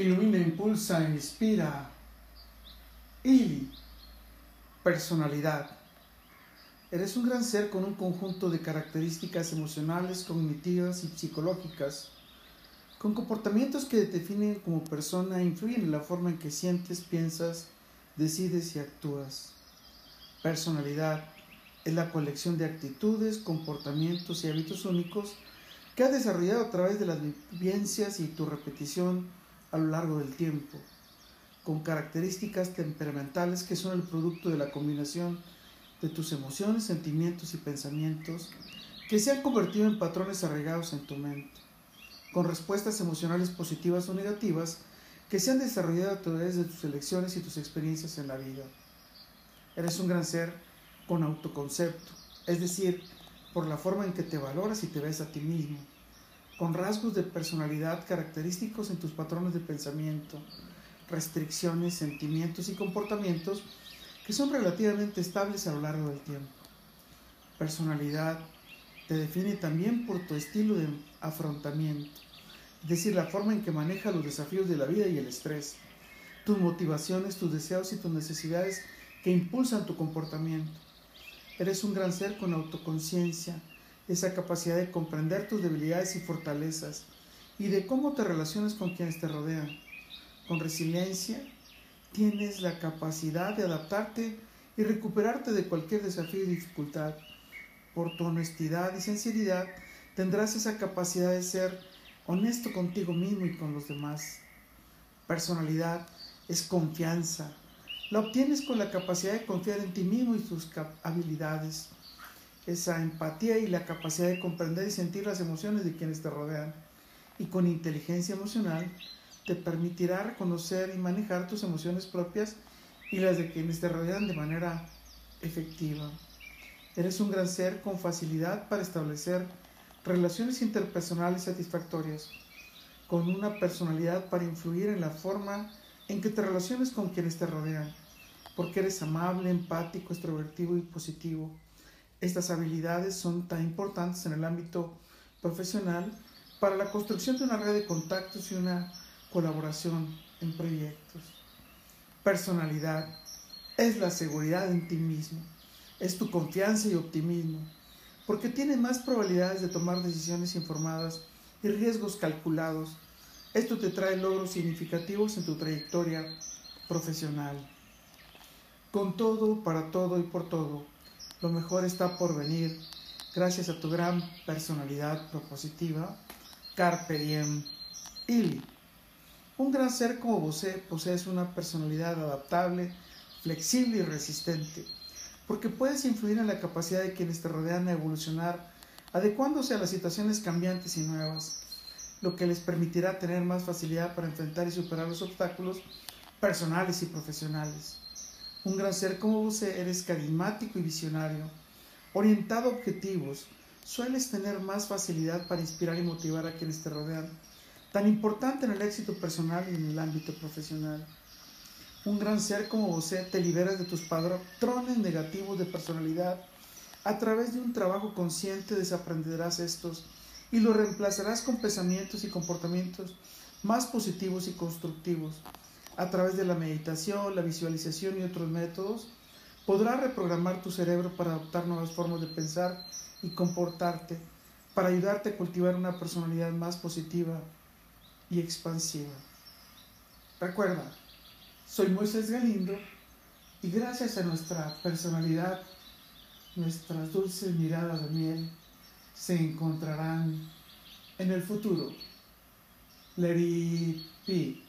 ilumina, impulsa, inspira. Y personalidad. Eres un gran ser con un conjunto de características emocionales, cognitivas y psicológicas, con comportamientos que te definen como persona e influyen en la forma en que sientes, piensas, decides y actúas. Personalidad es la colección de actitudes, comportamientos y hábitos únicos que has desarrollado a través de las vivencias y tu repetición a lo largo del tiempo, con características temperamentales que son el producto de la combinación de tus emociones, sentimientos y pensamientos que se han convertido en patrones arraigados en tu mente, con respuestas emocionales positivas o negativas que se han desarrollado a través de tus elecciones y tus experiencias en la vida. Eres un gran ser con autoconcepto, es decir, por la forma en que te valoras y te ves a ti mismo con rasgos de personalidad característicos en tus patrones de pensamiento, restricciones, sentimientos y comportamientos que son relativamente estables a lo largo del tiempo. Personalidad te define también por tu estilo de afrontamiento, es decir, la forma en que manejas los desafíos de la vida y el estrés, tus motivaciones, tus deseos y tus necesidades que impulsan tu comportamiento. Eres un gran ser con autoconciencia, esa capacidad de comprender tus debilidades y fortalezas y de cómo te relacionas con quienes te rodean. Con resiliencia tienes la capacidad de adaptarte y recuperarte de cualquier desafío y dificultad. Por tu honestidad y sinceridad tendrás esa capacidad de ser honesto contigo mismo y con los demás. Personalidad es confianza. La obtienes con la capacidad de confiar en ti mismo y tus habilidades esa empatía y la capacidad de comprender y sentir las emociones de quienes te rodean. Y con inteligencia emocional te permitirá reconocer y manejar tus emociones propias y las de quienes te rodean de manera efectiva. Eres un gran ser con facilidad para establecer relaciones interpersonales satisfactorias, con una personalidad para influir en la forma en que te relaciones con quienes te rodean, porque eres amable, empático, extrovertido y positivo estas habilidades son tan importantes en el ámbito profesional para la construcción de una red de contactos y una colaboración en proyectos. Personalidad es la seguridad en ti mismo, es tu confianza y optimismo, porque tienes más probabilidades de tomar decisiones informadas y riesgos calculados. Esto te trae logros significativos en tu trayectoria profesional. Con todo, para todo y por todo, lo mejor está por venir gracias a tu gran personalidad propositiva. Carpe diem. Ili. Un gran ser como vos posees una personalidad adaptable, flexible y resistente, porque puedes influir en la capacidad de quienes te rodean a evolucionar, adecuándose a las situaciones cambiantes y nuevas, lo que les permitirá tener más facilidad para enfrentar y superar los obstáculos personales y profesionales. Un gran ser como vos eres carismático y visionario, orientado a objetivos, sueles tener más facilidad para inspirar y motivar a quienes te rodean, tan importante en el éxito personal y en el ámbito profesional. Un gran ser como vos te liberas de tus patrones negativos de personalidad. A través de un trabajo consciente desaprenderás estos y los reemplazarás con pensamientos y comportamientos más positivos y constructivos a través de la meditación, la visualización y otros métodos, podrás reprogramar tu cerebro para adoptar nuevas formas de pensar y comportarte, para ayudarte a cultivar una personalidad más positiva y expansiva. Recuerda, soy Moisés Galindo y gracias a nuestra personalidad, nuestras dulces miradas de miel se encontrarán en el futuro. Let it